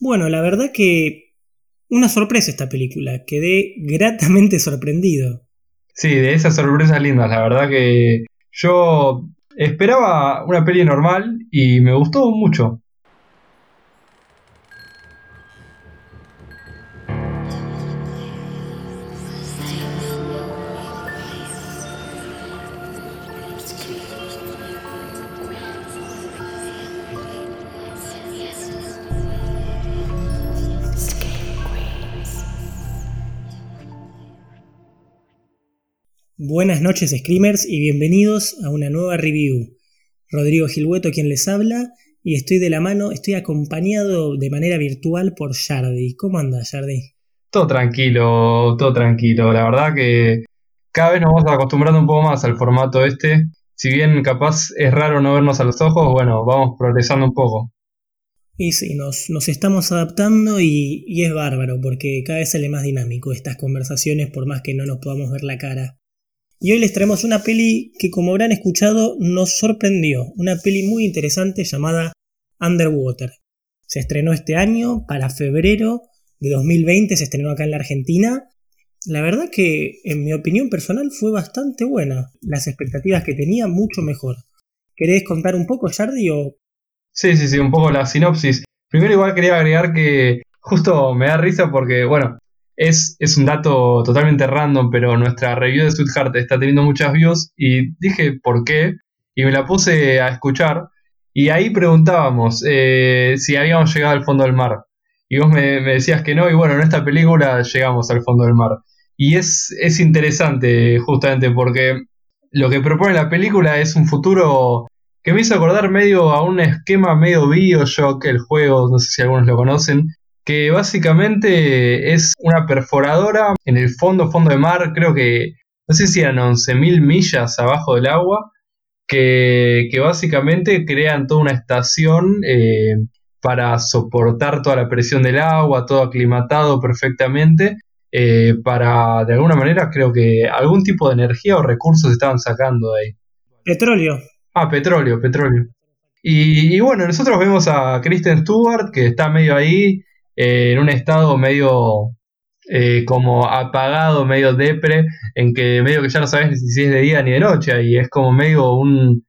Bueno, la verdad que una sorpresa esta película, quedé gratamente sorprendido. Sí, de esas sorpresas lindas, la verdad que yo esperaba una peli normal y me gustó mucho. Buenas noches Screamers y bienvenidos a una nueva review. Rodrigo Gilhueto quien les habla y estoy de la mano, estoy acompañado de manera virtual por Yardi. ¿Cómo anda Yardi? Todo tranquilo, todo tranquilo. La verdad que cada vez nos vamos acostumbrando un poco más al formato este. Si bien capaz es raro no vernos a los ojos, bueno, vamos progresando un poco. Y sí, nos, nos estamos adaptando y, y es bárbaro porque cada vez sale más dinámico estas conversaciones por más que no nos podamos ver la cara. Y hoy les traemos una peli que como habrán escuchado nos sorprendió, una peli muy interesante llamada Underwater. Se estrenó este año, para febrero de 2020 se estrenó acá en la Argentina. La verdad que en mi opinión personal fue bastante buena, las expectativas que tenía mucho mejor. ¿Querés contar un poco, Jardi? Sí, sí, sí, un poco la sinopsis. Primero igual quería agregar que justo me da risa porque, bueno, es, un dato totalmente random, pero nuestra review de Sweetheart está teniendo muchas views y dije por qué y me la puse a escuchar y ahí preguntábamos eh, si habíamos llegado al fondo del mar. Y vos me, decías que no, y bueno, en esta película llegamos al fondo del mar. Y es, es interesante justamente porque lo que propone la película es un futuro que me hizo acordar medio a un esquema medio Bioshock, el juego, no sé si algunos lo conocen, que básicamente es una perforadora en el fondo, fondo de mar, creo que, no sé si eran 11.000 millas abajo del agua, que, básicamente crean toda una estación eh, para soportar toda la presión del agua, todo aclimatado perfectamente, eh, para, de alguna manera, creo que algún tipo de energía o recursos estaban sacando de ahí. Petróleo. Ah, petróleo, petróleo. Y, y, bueno, nosotros vemos a Kristen Stewart, que está medio ahí, en un estado medio eh, como apagado, medio depre, en que medio que ya no sabes si es de día ni de noche, y es como medio un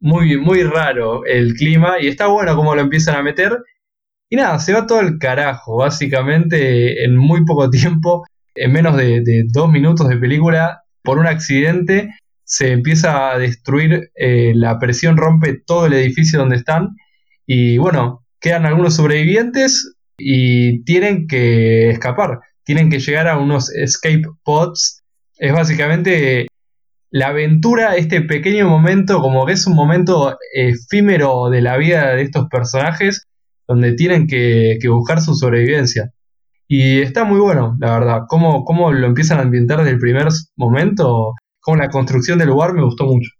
muy, muy raro el clima, y está bueno como lo empiezan a meter, y nada, se va todo el carajo, básicamente en muy poco tiempo, en menos de, dos minutos de película, por un accidente se empieza a destruir, eh, la presión rompe todo el edificio donde están, y bueno, quedan algunos sobrevivientes, y tienen que escapar, tienen que llegar a unos escape pods. Es básicamente la aventura, este pequeño momento, como que es un momento efímero de la vida de estos personajes, donde tienen que, buscar su sobrevivencia. Y está muy bueno, la verdad. Cómo, cómo lo empiezan a ambientar desde el primer momento, como la construcción del lugar me gustó mucho.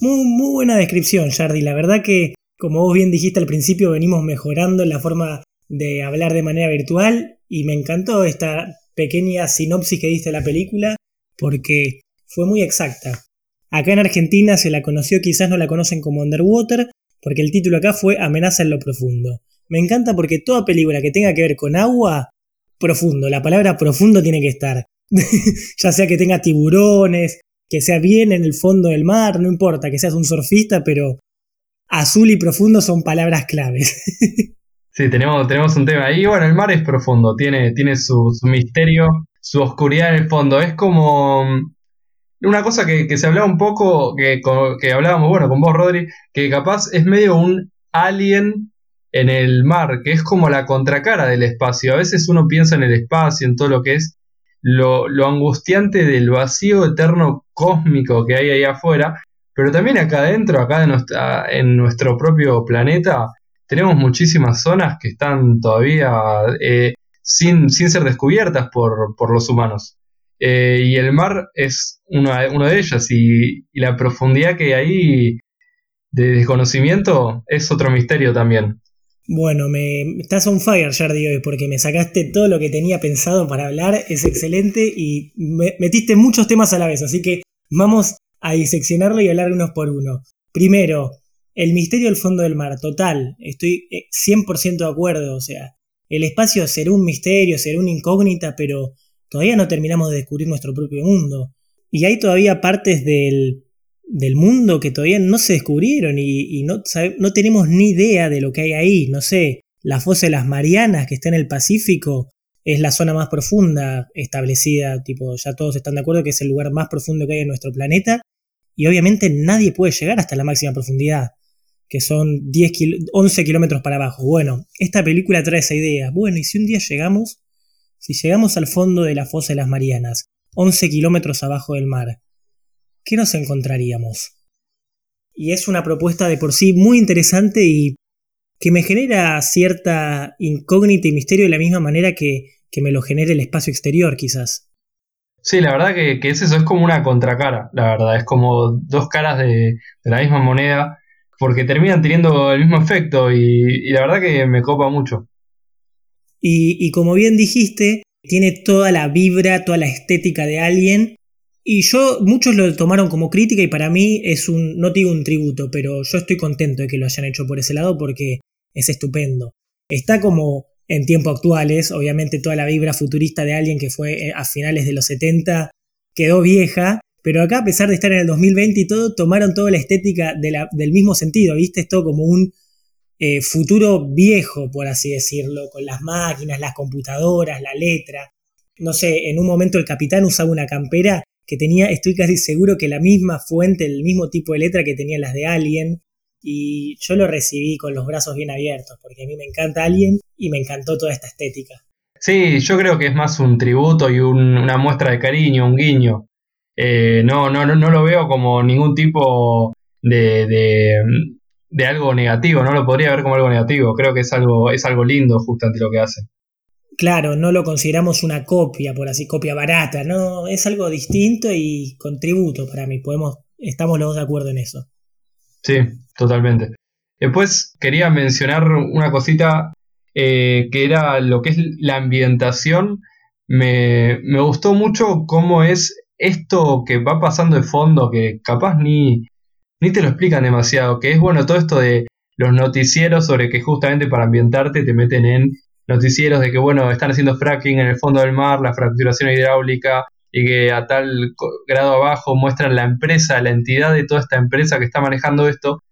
Muy, muy buena descripción, Jardi. La verdad que, como vos bien dijiste al principio, venimos mejorando la forma de hablar de manera virtual y me encantó esta pequeña sinopsis que diste de la película porque fue muy exacta. Acá en Argentina se la conoció, quizás no la conocen como Underwater, porque el título acá fue Amenaza en lo profundo. Me encanta porque toda película que tenga que ver con agua, profundo, la palabra profundo tiene que estar. ya sea que tenga tiburones, que sea bien en el fondo del mar, no importa, que seas un surfista, pero azul y profundo son palabras claves. Sí, tenemos, tenemos un tema ahí. Bueno, el mar es profundo, tiene, tiene su, misterio, su oscuridad en el fondo. Es como mm, una cosa que, se hablaba un poco, que, que hablábamos, bueno, con vos, Rodri, que capaz es medio un alien en el mar, que es como la contracara del espacio. A veces uno piensa en el espacio, en todo lo que es lo, lo angustiante del vacío eterno cósmico que hay ahí afuera, pero también acá adentro, acá de nuestra, en nuestro propio planeta, tenemos muchísimas zonas que están todavía eh, sin, ser descubiertas por, los humanos. Eh, y el mar es uno, de ellas y, la profundidad que hay de desconocimiento es otro misterio también. Bueno, me estás on fire, Jardi, hoy, porque me sacaste todo lo que tenía pensado para hablar, es excelente y metiste muchos temas a la vez, así que vamos a diseccionarlo y hablar unos por uno. Primero, el misterio del fondo del mar, total, estoy 100% eh, de acuerdo, o sea, el espacio será un misterio, será una incógnita, pero todavía no terminamos de descubrir nuestro propio mundo. Y hay todavía partes del, del mundo que todavía no se descubrieron y, no, no tenemos ni idea de lo que hay ahí. No sé, la fosa de las Marianas que está en el Pacífico es la zona más profunda establecida, tipo, ya todos están de acuerdo que es el lugar más profundo que hay en nuestro planeta y obviamente nadie puede llegar hasta la máxima profundidad, que son 10 11 kilómetros para abajo. Bueno, esta película trae esa idea. Bueno, y si un día llegamos, si llegamos al fondo de la fosa de las Marianas, 11 kilómetros abajo del mar, ¿qué nos encontraríamos? Y es una propuesta de por sí muy interesante y que me genera cierta incógnita y misterio de la misma manera que, me lo genera el espacio exterior, quizás. Sí, la verdad que, es eso, es como una contracara, la verdad, es como dos caras de, la misma moneda, porque terminan teniendo el mismo efecto y, la verdad que me copa mucho. Y, y, como bien dijiste, tiene toda la vibra, toda la estética de alguien y yo, muchos lo tomaron como crítica y para mí es un, no digo un tributo, pero yo estoy contento de que lo hayan hecho por ese lado porque es estupendo. Está como en tiempos actuales, obviamente toda la vibra futurista de alguien que fue eh, a finales de los 70 quedó vieja, pero acá a pesar de estar en el 2020 y todo, tomaron toda la estética del mismo sentido, ¿viste? Esto como un eh, futuro viejo, por así decirlo, con las máquinas, las computadoras, la letra. No sé, en un momento el capitán usaba una campera que tenía, estoy casi seguro que la misma fuente, el mismo tipo de letra que tenía las de Alien, y yo lo recibí con los brazos bien abiertos, porque a mí me encanta Alien y me encantó toda esta estética. Sí, yo creo que es más un tributo y una muestra de cariño, un guiño. Eh, no, no, no, lo veo como ningún tipo de, de, de, algo negativo, no lo podría ver como algo negativo. Creo que es algo, es algo lindo justamente lo que hace claro, no lo consideramos una copia, por así, copia barata, no, es algo distinto y contributo para mí, podemos, estamos los dos de acuerdo en eso. Sí, totalmente. Después quería mencionar una cosita eh, que era lo que es la ambientación. Me, me, gustó mucho cómo es esto que va pasando de fondo, que capaz ni, ni te lo explican demasiado, que es bueno todo esto de los noticieros sobre que justamente para ambientarte te meten en noticieros de que, bueno, están haciendo fracking en el fondo del mar, la fracturación hidráulica, y que a tal grado abajo muestran la empresa, la entidad de toda esta empresa que está manejando esto,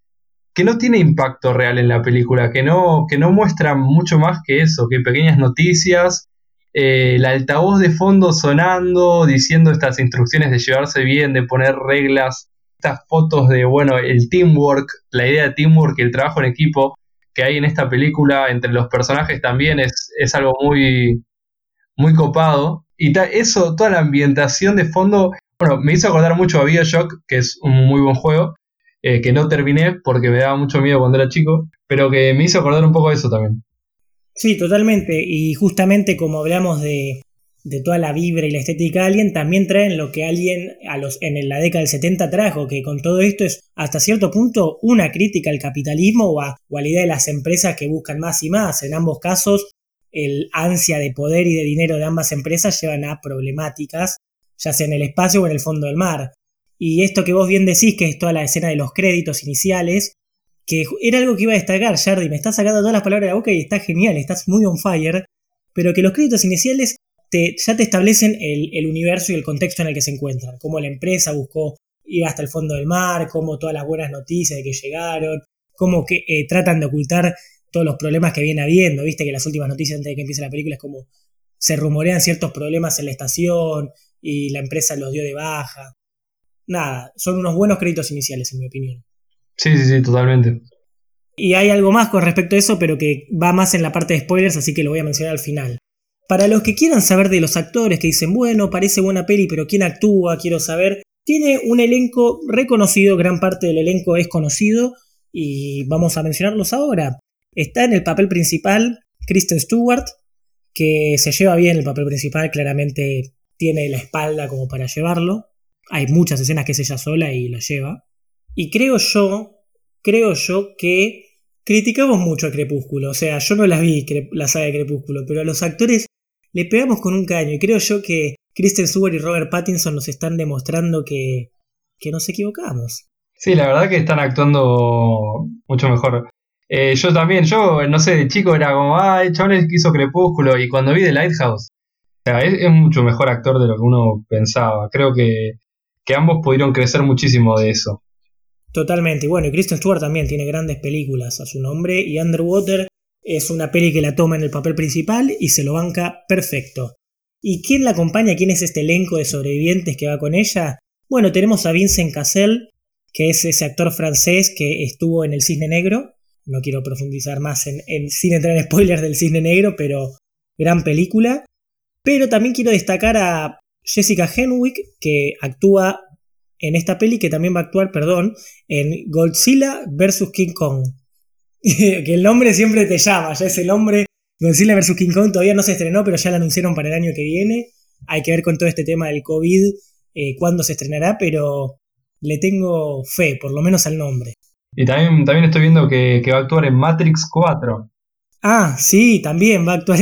que no tiene impacto real en la película, que no, que no muestran mucho más que eso, que pequeñas noticias, eh, el altavoz de fondo sonando, diciendo estas instrucciones de llevarse bien, de poner reglas, estas fotos de, bueno, el teamwork, la idea de teamwork y el trabajo en equipo, que hay en esta película entre los personajes también es, es algo muy, muy copado. Y eso, toda la ambientación de fondo, bueno, me hizo acordar mucho a Bioshock, que es un muy buen juego, eh, que no terminé porque me daba mucho miedo cuando era chico, pero que me hizo acordar un poco de eso también. Sí, totalmente. Y justamente como hablamos de, de toda la vibra y la estética de Alien, también traen lo que Alien a los, en la década del 70 trajo, que con todo esto es hasta cierto punto una crítica al capitalismo o a, la idea de las empresas que buscan más y más. En ambos casos, el ansia de poder y de dinero de ambas empresas llevan a problemáticas, ya sea en el espacio o en el fondo del mar. Y esto que vos bien decís, que es toda la escena de los créditos iniciales, que era algo que iba a destacar, Jardy, me estás sacando todas las palabras de la boca y está genial, estás muy on fire, pero que los créditos iniciales ya te establecen el, universo y el contexto en el que se encuentran, cómo la empresa buscó ir hasta el fondo del mar, cómo todas las buenas noticias de que llegaron, cómo que eh, tratan de ocultar todos los problemas que viene habiendo, viste que las últimas noticias antes de que empiece la película es como se rumorean ciertos problemas en la estación y la empresa los dio de baja. Nada, son unos buenos créditos iniciales en mi opinión. Sí, sí, sí, totalmente. Y hay algo más con respecto a eso, pero que va más en la parte de spoilers, así que lo voy a mencionar al final. Para los que quieran saber de los actores que dicen, bueno, parece buena peli, pero ¿quién actúa? Quiero saber. Tiene un elenco reconocido, gran parte del elenco es conocido y vamos a mencionarlos ahora. Está en el papel principal Kristen Stewart, que se lleva bien el papel principal, claramente tiene la espalda como para llevarlo. Hay muchas escenas que es ella sola y la lleva. Y creo yo, creo yo que criticamos mucho a Crepúsculo. O sea, yo no las vi, la saga de Crepúsculo, pero a los actores le pegamos con un caño y creo yo que Kristen Stewart y Robert Pattinson nos están demostrando que, que nos equivocamos. Sí, la verdad que están actuando mucho mejor. Eh, yo también, yo no sé, de chico era como, ay, chavales que hizo Crepúsculo y cuando vi The Lighthouse, o sea, es, mucho mejor actor de lo que uno pensaba. Creo que, que ambos pudieron crecer muchísimo de eso. Totalmente. Bueno, y Kristen Stewart también tiene grandes películas a su nombre y Underwater es una peli que la toma en el papel principal y se lo banca perfecto. ¿Y quién la acompaña? ¿Quién es este elenco de sobrevivientes que va con ella? Bueno, tenemos a Vincent Cassel, que es ese actor francés que estuvo en El Cisne Negro. No quiero profundizar más en, sin entrar en spoilers del Cisne Negro, pero gran película. Pero también quiero destacar a Jessica Henwick, que actúa en esta peli, que también va a actuar, perdón, en Godzilla vs. King Kong. que el nombre siempre te llama, ya es el nombre. Godzilla vs. King Kong todavía no se estrenó, pero ya lo anunciaron para el año que viene. Hay que ver con todo este tema del COVID eh, cuándo se estrenará, pero le tengo fe, por lo menos al nombre. Y también, también estoy viendo que, va a actuar en Matrix 4. Ah, sí, también va a actuar.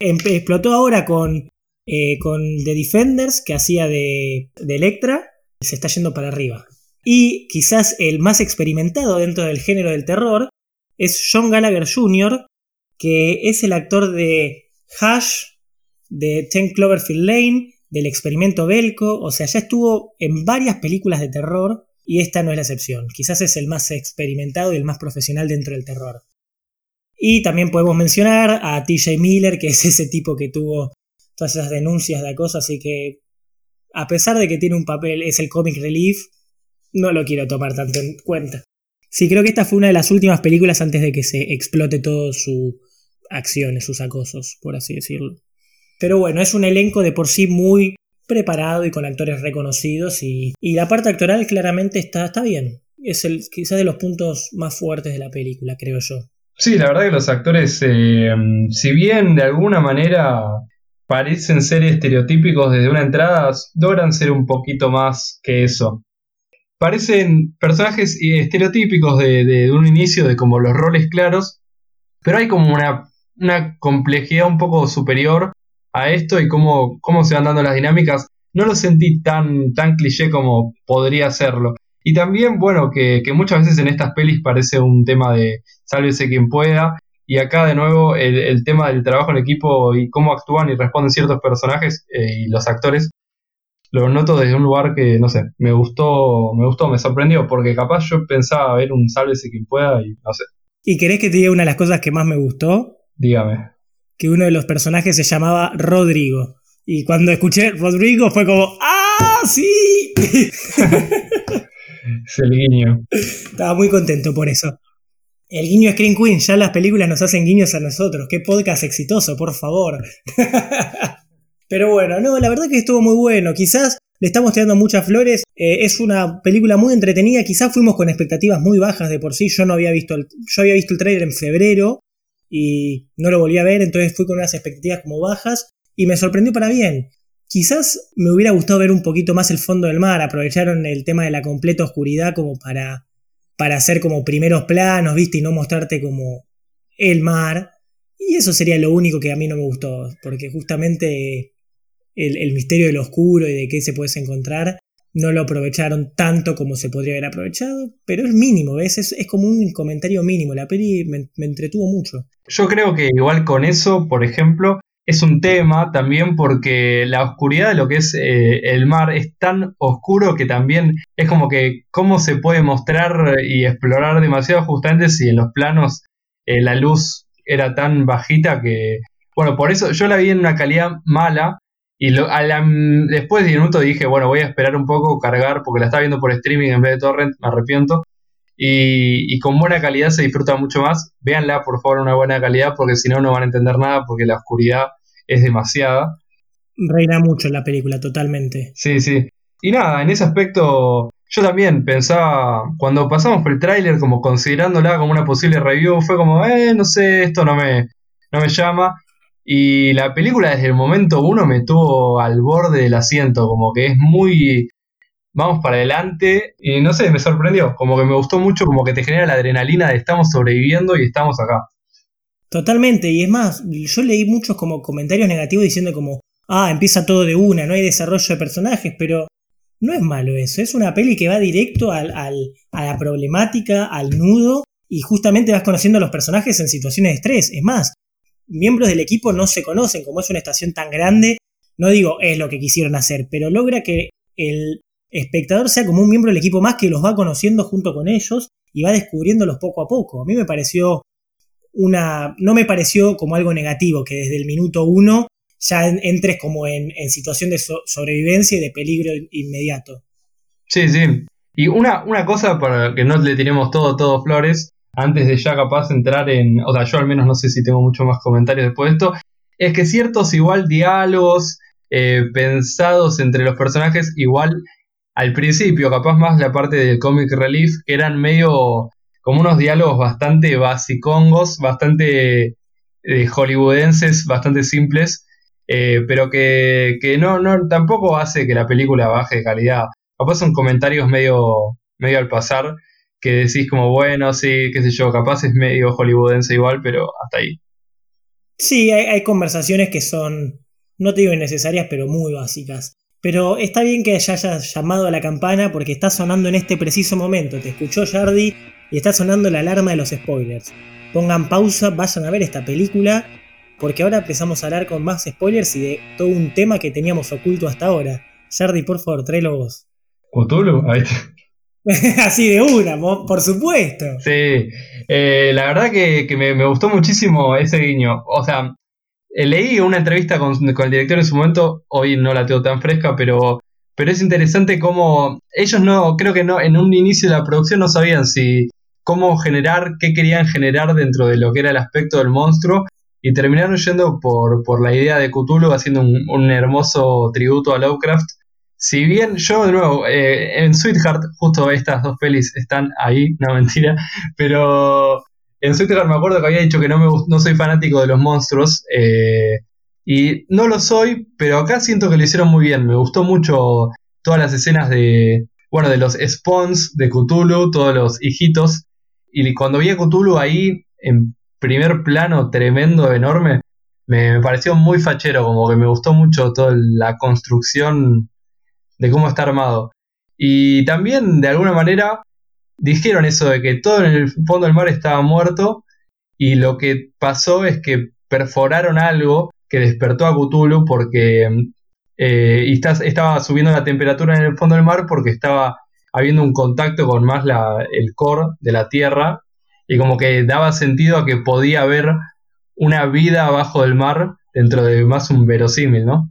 explotó ahora con, eh, con The Defenders, que hacía de, de Electra. Se está yendo para arriba. Y quizás el más experimentado dentro del género del terror es John Gallagher Jr., que es el actor de Hush, de Ten Cloverfield Lane, del experimento Belko, o sea, ya estuvo en varias películas de terror y esta no es la excepción. Quizás es el más experimentado y el más profesional dentro del terror. Y también podemos mencionar a TJ Miller, que es ese tipo que tuvo todas esas denuncias de acoso, así que a pesar de que tiene un papel, es el comic relief, no lo quiero tomar tanto en cuenta. Sí, creo que esta fue una de las últimas películas antes de que se explote todo su acciones, sus acosos, por así decirlo. Pero bueno, es un elenco de por sí muy preparado y con actores reconocidos y, la parte actoral claramente está, está bien. Es el, quizás de los puntos más fuertes de la película, creo yo. Sí, la verdad que los actores, eh, si bien de alguna manera parecen ser estereotípicos desde una entrada, logran ser un poquito más que eso. Parecen personajes estereotípicos de, un inicio, de como los roles claros, pero hay como una, una complejidad un poco superior a esto y cómo, cómo se van dando las dinámicas, no lo sentí tan, tan cliché como podría serlo. Y también, bueno, que, muchas veces en estas pelis parece un tema de sálvese quien pueda. Y acá de nuevo el, tema del trabajo en equipo y cómo actúan y responden ciertos personajes eh, y los actores, lo noto desde un lugar que, no sé, me gustó, me gustó, me sorprendió, porque capaz yo pensaba ver un sálvese quien pueda y no sé. ¿Y querés que te diga una de las cosas que más me gustó? Dígame que uno de los personajes se llamaba Rodrigo. Y cuando escuché Rodrigo fue como, ¡ah, sí! es el guiño. Estaba muy contento por eso. El guiño Screen Queen, ya las películas nos hacen guiños a nosotros. Qué podcast exitoso, por favor. Pero bueno, no, la verdad que estuvo muy bueno. Quizás le estamos tirando muchas flores. Eh, es una película muy entretenida. Quizás fuimos con expectativas muy bajas de por sí. Yo no había visto el, yo había visto el trailer en febrero y no lo volví a ver, entonces fui con unas expectativas como bajas y me sorprendió para bien. Quizás me hubiera gustado ver un poquito más el fondo del mar, aprovecharon el tema de la completa oscuridad como para, para hacer como primeros planos, viste, y no mostrarte como el mar. Y eso sería lo único que a mí no me gustó, porque justamente el, misterio de lo oscuro y de qué se puedes encontrar no lo aprovecharon tanto como se podría haber aprovechado, pero es mínimo, ¿ves? Es, como un comentario mínimo. La peli me, entretuvo mucho. Yo creo que igual con eso, por ejemplo, es un tema también porque la oscuridad de lo que es eh, el mar es tan oscuro que también es como que cómo se puede mostrar y explorar demasiado justamente si en los planos eh, la luz era tan bajita que, bueno, por eso yo la vi en una calidad mala y después de 10 minutos dije, bueno, voy a esperar un poco, cargar, porque la estaba viendo por streaming en vez de torrent, me arrepiento. Y, con buena calidad se disfruta mucho más. Véanla, por favor, una buena calidad, porque si no, no van a entender nada, porque la oscuridad es demasiada. Reina mucho en la película, totalmente. Sí, sí. Y nada, en ese aspecto, yo también pensaba, cuando pasamos por el tráiler, como considerándola como una posible review, fue como, eh, no sé, esto no me, no me llama. Y la película desde el momento uno me tuvo al borde del asiento, como que es muy... Vamos para adelante y no sé, me sorprendió, como que me gustó mucho, como que te genera la adrenalina de estamos sobreviviendo y estamos acá. Totalmente, y es más, yo leí muchos como comentarios negativos diciendo como, ah, empieza todo de una, no hay desarrollo de personajes, pero no es malo eso, es una peli que va directo al, al, a la problemática, al nudo, y justamente vas conociendo a los personajes en situaciones de estrés. Es más, miembros del equipo no se conocen, como es una estación tan grande, no digo es lo que quisieron hacer, pero logra que el espectador sea como un miembro del equipo más que los va conociendo junto con ellos y va descubriéndolos poco a poco. A mí me pareció una. No me pareció como algo negativo que desde el minuto uno ya entres como en, situación de sobrevivencia y de peligro inmediato. Sí, sí. Y una, una cosa para que no le tenemos todo, todo flores, antes de ya capaz entrar en. O sea, yo al menos no sé si tengo mucho más comentarios después de esto. Es que ciertos igual diálogos eh, pensados entre los personajes, igual al principio, capaz más la parte del comic relief, que eran medio como unos diálogos bastante basicongos, bastante eh, hollywoodenses, bastante simples, eh, pero que, no, no, tampoco hace que la película baje de calidad. Capaz son comentarios medio, medio al pasar, que decís como, bueno, sí, qué sé yo, capaz es medio hollywoodense igual, pero hasta ahí. Sí, hay, hay conversaciones que son, no te digo innecesarias, pero muy básicas. Pero está bien que hayas llamado a la campana porque está sonando en este preciso momento. Te escuchó Jardy y está sonando la alarma de los spoilers. Pongan pausa, vayan a ver esta película porque ahora empezamos a hablar con más spoilers y de todo un tema que teníamos oculto hasta ahora. Jardy, por favor, tráelo vos. ¿Cthulhu? Ahí Así de una, por supuesto. Sí, eh, la verdad que, me, me, gustó muchísimo ese guiño. O sea, leí una entrevista con, el director en su momento, hoy no la tengo tan fresca, pero, pero es interesante cómo ellos no, creo que no, en un inicio de la producción no sabían si cómo generar, qué querían generar dentro de lo que era el aspecto del monstruo, y terminaron yendo por, por la idea de Cthulhu, haciendo un, hermoso tributo a Lovecraft. Si bien yo, de nuevo, eh, en Sweetheart, justo estas dos pelis están ahí, no mentira, pero en Twitter me acuerdo que había dicho que no, me, no soy fanático de los monstruos. Eh, y no lo soy, pero acá siento que lo hicieron muy bien. Me gustó mucho todas las escenas de, bueno, de los spawns de Cthulhu, todos los hijitos. Y cuando vi a Cthulhu ahí, en primer plano, tremendo, enorme, me, me pareció muy fachero, como que me gustó mucho toda la construcción de cómo está armado. Y también, de alguna manera, dijeron eso de que todo en el fondo del mar estaba muerto y lo que pasó es que perforaron algo que despertó a Cthulhu porque eh, y estaba subiendo la temperatura en el fondo del mar porque estaba habiendo un contacto con más la, el core de la Tierra y como que daba sentido a que podía haber una vida abajo del mar dentro de más un verosímil, ¿no?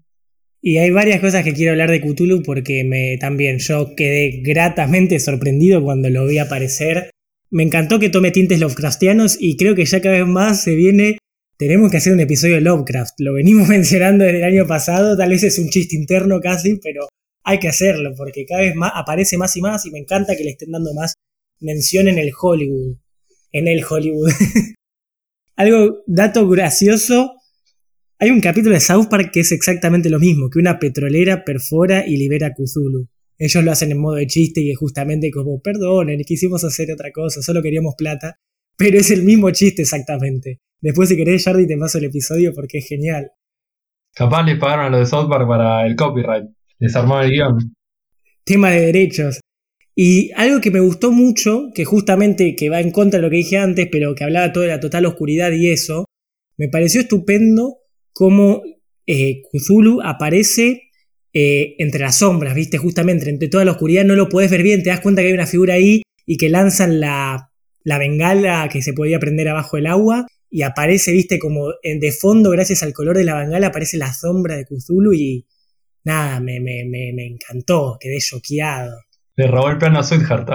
Y hay varias cosas que quiero hablar de Cthulhu porque me también yo quedé gratamente sorprendido cuando lo vi aparecer. Me encantó que tome tintes Lovecraftianos y creo que ya cada vez más se viene. Tenemos que hacer un episodio de Lovecraft. Lo venimos mencionando desde el año pasado, tal vez es un chiste interno casi, pero hay que hacerlo porque cada vez más aparece más y más y me encanta que le estén dando más mención en el Hollywood. En el Hollywood. Algo, dato gracioso, hay un capítulo de South Park que es exactamente lo mismo, que una petrolera perfora y libera a Cthulhu. Ellos lo hacen en modo de chiste y es justamente como, perdonen, quisimos hacer otra cosa, solo queríamos plata. Pero es el mismo chiste exactamente. Después si querés, Jardy, te paso el episodio porque es genial. Capaz le pagaron a lo de South Park para el copyright. Desarmar el guion. Tema de derechos. Y algo que me gustó mucho, que justamente que va en contra de lo que dije antes, pero que hablaba todo de la total oscuridad y eso, me pareció estupendo cómo eh, Cthulhu aparece eh, entre las sombras, ¿viste? Justamente entre toda la oscuridad no lo puedes ver bien, te das cuenta que hay una figura ahí y que lanzan la, la bengala que se podía prender abajo del agua y aparece, ¿viste? Como de fondo, gracias al color de la bengala, aparece la sombra de Cthulhu y nada, me, me, me, me encantó, quedé choqueado. Le robó el plano a Sweetheart,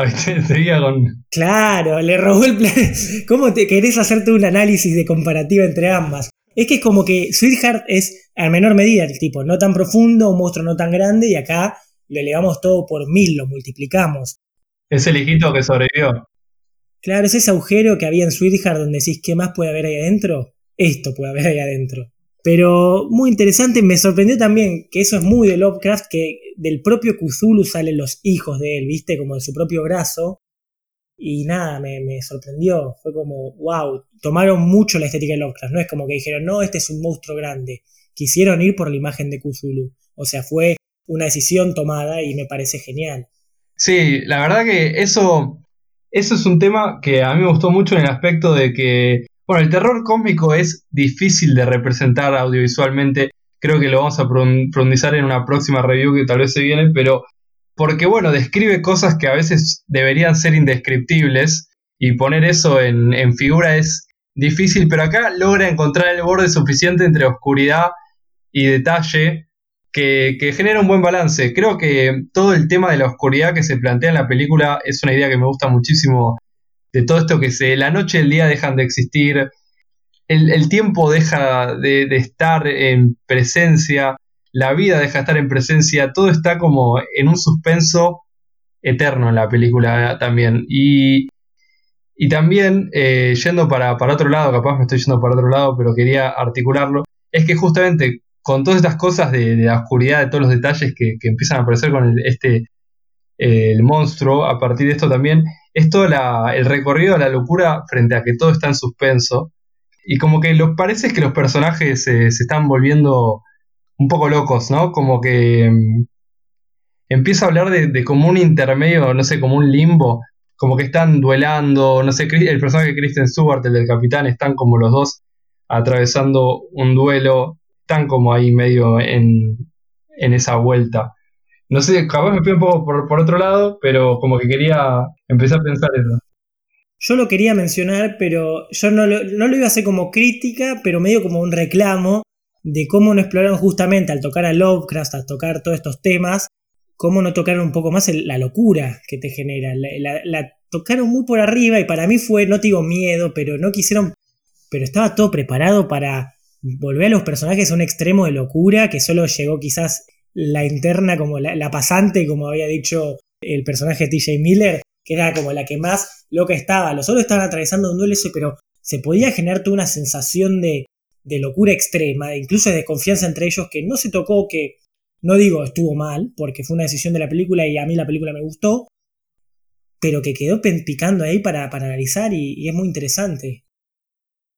Seguía con. Claro, le robó el plano. ¿Cómo te querés hacerte un análisis de comparativa entre ambas? Es que es como que Sweetheart es a menor medida el tipo, no tan profundo, un monstruo no tan grande, y acá lo elevamos todo por mil, lo multiplicamos. Es el hijito que sobrevivió. Claro, es ese agujero que había en Sweetheart donde decís, ¿qué más puede haber ahí adentro? Esto puede haber ahí adentro. Pero muy interesante, me sorprendió también que eso es muy de Lovecraft, que del propio Cthulhu salen los hijos de él, ¿viste? Como de su propio brazo. Y nada, me, me, sorprendió. Fue como, wow, tomaron mucho la estética de Lovecraft. No es como que dijeron, no, este es un monstruo grande. Quisieron ir por la imagen de Cthulhu. O sea, fue una decisión tomada y me parece genial. Sí, la verdad que eso, eso es un tema que a mí me gustó mucho en el aspecto de que, bueno, el terror cósmico es difícil de representar audiovisualmente. Creo que lo vamos a profundizar en una próxima review que tal vez se viene, pero porque, bueno, describe cosas que a veces deberían ser indescriptibles y poner eso en, figura es difícil, pero acá logra encontrar el borde suficiente entre oscuridad y detalle que, genera un buen balance. Creo que todo el tema de la oscuridad que se plantea en la película es una idea que me gusta muchísimo de todo esto que se, la noche y el día dejan de existir, el, tiempo deja de, estar en presencia, la vida deja de estar en presencia, todo está como en un suspenso eterno en la película también. Y, y también, eh, yendo para, para, otro lado, capaz me estoy yendo para otro lado, pero quería articularlo, es que justamente con todas estas cosas de, la oscuridad, de todos los detalles que, empiezan a aparecer con el, este, el monstruo, a partir de esto también, es todo el recorrido a la locura frente a que todo está en suspenso. Y como que lo parece que los personajes se están volviendo un poco locos, ¿no? Como que mm, empieza a hablar de, como un intermedio, no sé, como un limbo como que están duelando, no sé, el personaje de Kristen Stewart, el del capitán, están como los dos atravesando un duelo, están como ahí medio en, esa vuelta. No sé, capaz me fui un poco por, otro lado, pero como que quería empezar a pensar eso. Yo lo quería mencionar, pero yo no lo, no lo iba a hacer como crítica, pero medio como un reclamo de cómo no exploraron justamente al tocar a Lovecraft, al tocar todos estos temas, cómo no tocaron un poco más la locura que te genera. La, tocaron muy por arriba y para mí fue, no te digo miedo, pero no quisieron, pero estaba todo preparado para volver a los personajes a un extremo de locura que solo llegó quizás la interna como la, pasante, como había dicho el personaje de TJ Miller, que era como la que más loca estaba. Los otros estaban atravesando un duelo, pero se podía generar toda una sensación de, de locura extrema, incluso de desconfianza entre ellos, que no se tocó, que no digo estuvo mal, porque fue una decisión de la película y a mí la película me gustó, pero que quedó picando ahí para, analizar y, es muy interesante.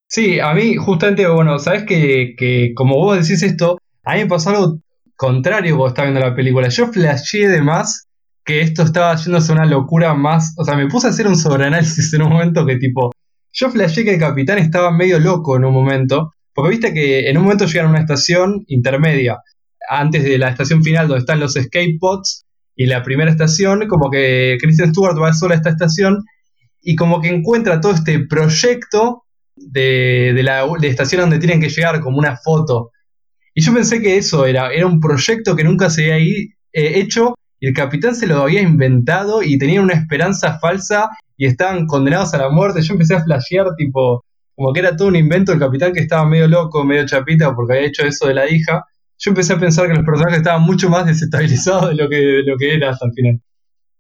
Sí, a mí justamente, bueno, sabes que, que, como vos decís esto, a mí me pasó algo contrario cuando estaba viendo la película. Yo flashé de más que esto estaba yéndose una locura más, o sea, me puse a hacer un sobreanálisis en un momento que tipo, yo flashé que el capitán estaba medio loco en un momento, porque viste que en un momento llegan a una estación intermedia, antes de la estación final donde están los escape pods y la primera estación, como que Kristen Stewart va sola a esta estación y como que encuentra todo este proyecto de, la estación donde tienen que llegar, como una foto. Y yo pensé que eso era, era un proyecto que nunca se había eh, hecho y el capitán se lo había inventado y tenían una esperanza falsa y estaban condenados a la muerte. Yo empecé a flashear tipo como que era todo un invento el capitán que estaba medio loco, medio chapita porque había hecho eso de la hija yo empecé a pensar que los personajes estaban mucho más desestabilizados de lo que, lo que era hasta el final.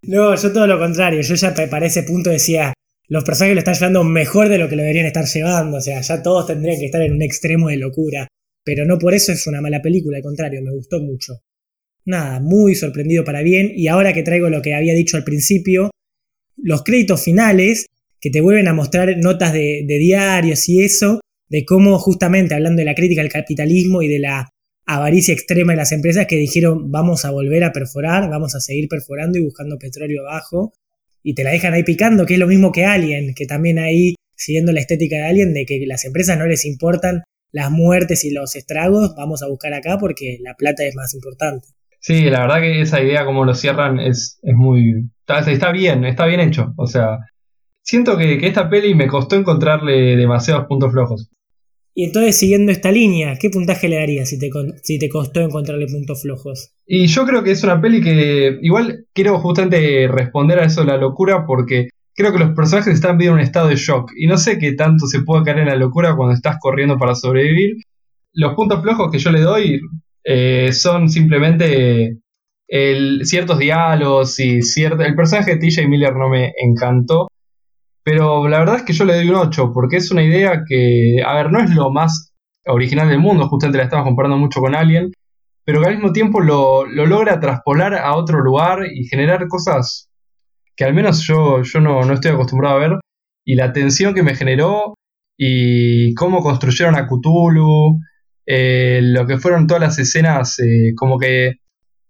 No, yo todo lo contrario. Yo ya para ese punto decía, los personajes lo están llevando mejor de lo que lo deberían estar llevando. O sea, ya todos tendrían que estar en un extremo de locura. Pero no por eso es una mala película, al contrario, me gustó mucho. Nada, muy sorprendido para bien. Y ahora que traigo lo que había dicho al principio, los créditos finales, que te vuelven a mostrar notas de, de diarios y eso, de cómo justamente hablando de la crítica al capitalismo y de la avaricia extrema de las empresas que dijeron vamos a volver a perforar, vamos a seguir perforando y buscando petróleo abajo y te la dejan ahí picando, que es lo mismo que Alien, que también ahí, siguiendo la estética de Alien, de que las empresas no les importan las muertes y los estragos, vamos a buscar acá porque la plata es más importante. Sí, la verdad que esa idea como lo cierran es, es muy... Está, bien, está bien hecho. O sea, siento que, que esta peli me costó encontrarle demasiados puntos flojos. Y entonces, siguiendo esta línea, ¿qué puntaje le darías si te, si te costó encontrarle puntos flojos? Y yo creo que es una peli que igual quiero justamente responder a eso de la locura porque creo que los personajes están viendo un estado de shock y no sé qué tanto se puede caer en la locura cuando estás corriendo para sobrevivir. Los puntos flojos que yo le doy eh, son simplemente ciertos diálogos y cierto... El personaje de TJ Miller no me encantó. Pero la verdad es que yo le doy un 8, porque es una idea que, a ver, no es lo más original del mundo, justamente la estamos comparando mucho con Alien, pero que al mismo tiempo lo, logra traspolar a otro lugar y generar cosas que al menos yo, yo no, estoy acostumbrado a ver. Y la tensión que me generó y cómo construyeron a Cthulhu, eh, lo que fueron todas las escenas, eh, como que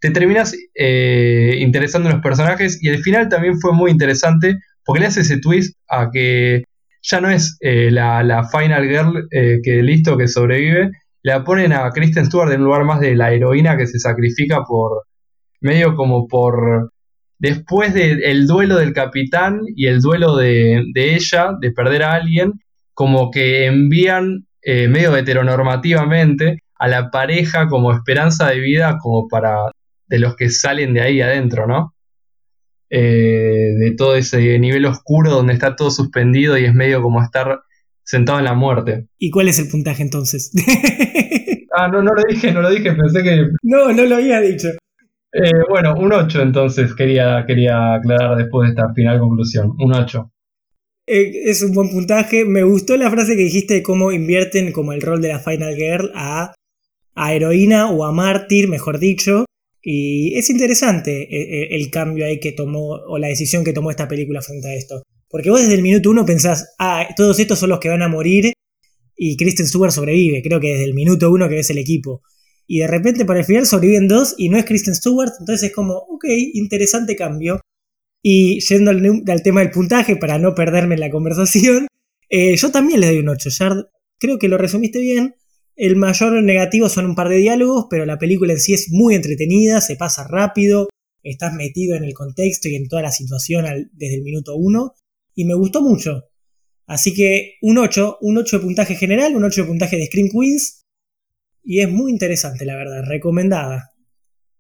te terminas eh, interesando en los personajes y el final también fue muy interesante porque le hace ese twist a que ya no es eh, la, final girl eh, que listo, que sobrevive, la ponen a Kristen Stewart en lugar más de la heroína que se sacrifica por medio como por después del duelo del capitán y el duelo de, ella, de perder a alguien, como que envían eh, medio heteronormativamente a la pareja como esperanza de vida como para de los que salen de ahí adentro, ¿no? Eh, de todo ese nivel oscuro donde está todo suspendido y es medio como estar sentado en la muerte. ¿Y cuál es el puntaje entonces? ah, no, no lo dije, no lo dije, pensé que... No, no lo había dicho. Eh, bueno, un 8 entonces quería, quería aclarar después de esta final conclusión. Un 8. Eh, es un buen puntaje. Me gustó la frase que dijiste de cómo invierten como el rol de la Final Girl a, a heroína o a mártir, mejor dicho. Y es interesante eh, el cambio ahí que tomó o la decisión que tomó esta película frente a esto. Porque vos desde el minuto uno pensás, ah, todos estos son los que van a morir y Kristen Stewart sobrevive. Creo que desde el minuto uno que ves el equipo y de repente para el final sobreviven dos y no es Kristen Stewart, entonces es como, ok, interesante cambio. Y yendo al, tema del puntaje, para no perderme en la conversación, eh, yo también le doy un 8, Shard. Creo que lo resumiste bien. El mayor negativo son un par de diálogos, pero la película en sí es muy entretenida, se pasa rápido, estás metido en el contexto y en toda la situación desde el minuto 1, y me gustó mucho. Así que un 8, un 8 de puntaje general, un 8 de puntaje de Screen Queens, y es muy interesante, la verdad, recomendada.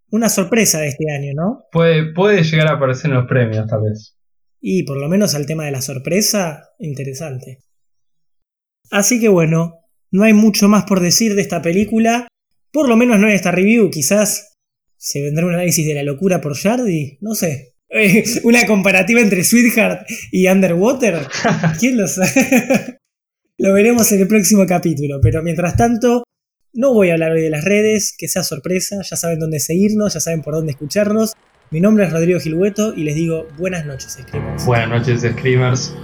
Una sorpresa de este año, ¿no? Puede, puede llegar a aparecer en los premios, tal vez. Y por lo menos al tema de la sorpresa, interesante. Así que bueno, no hay mucho más por decir de esta película. Por lo menos no en esta review, quizás se vendrá un análisis de la locura por Shardy, no sé. Una comparativa entre Sweetheart y Underwater. ¿Quién lo sabe? lo veremos en el próximo capítulo, pero mientras tanto, no voy a hablar hoy de las redes, que sea sorpresa, ya saben dónde seguirnos, ya saben por dónde escucharnos. Mi nombre es Rodrigo Gilhueto y les digo buenas noches, Screamers. Buenas noches, Screamers.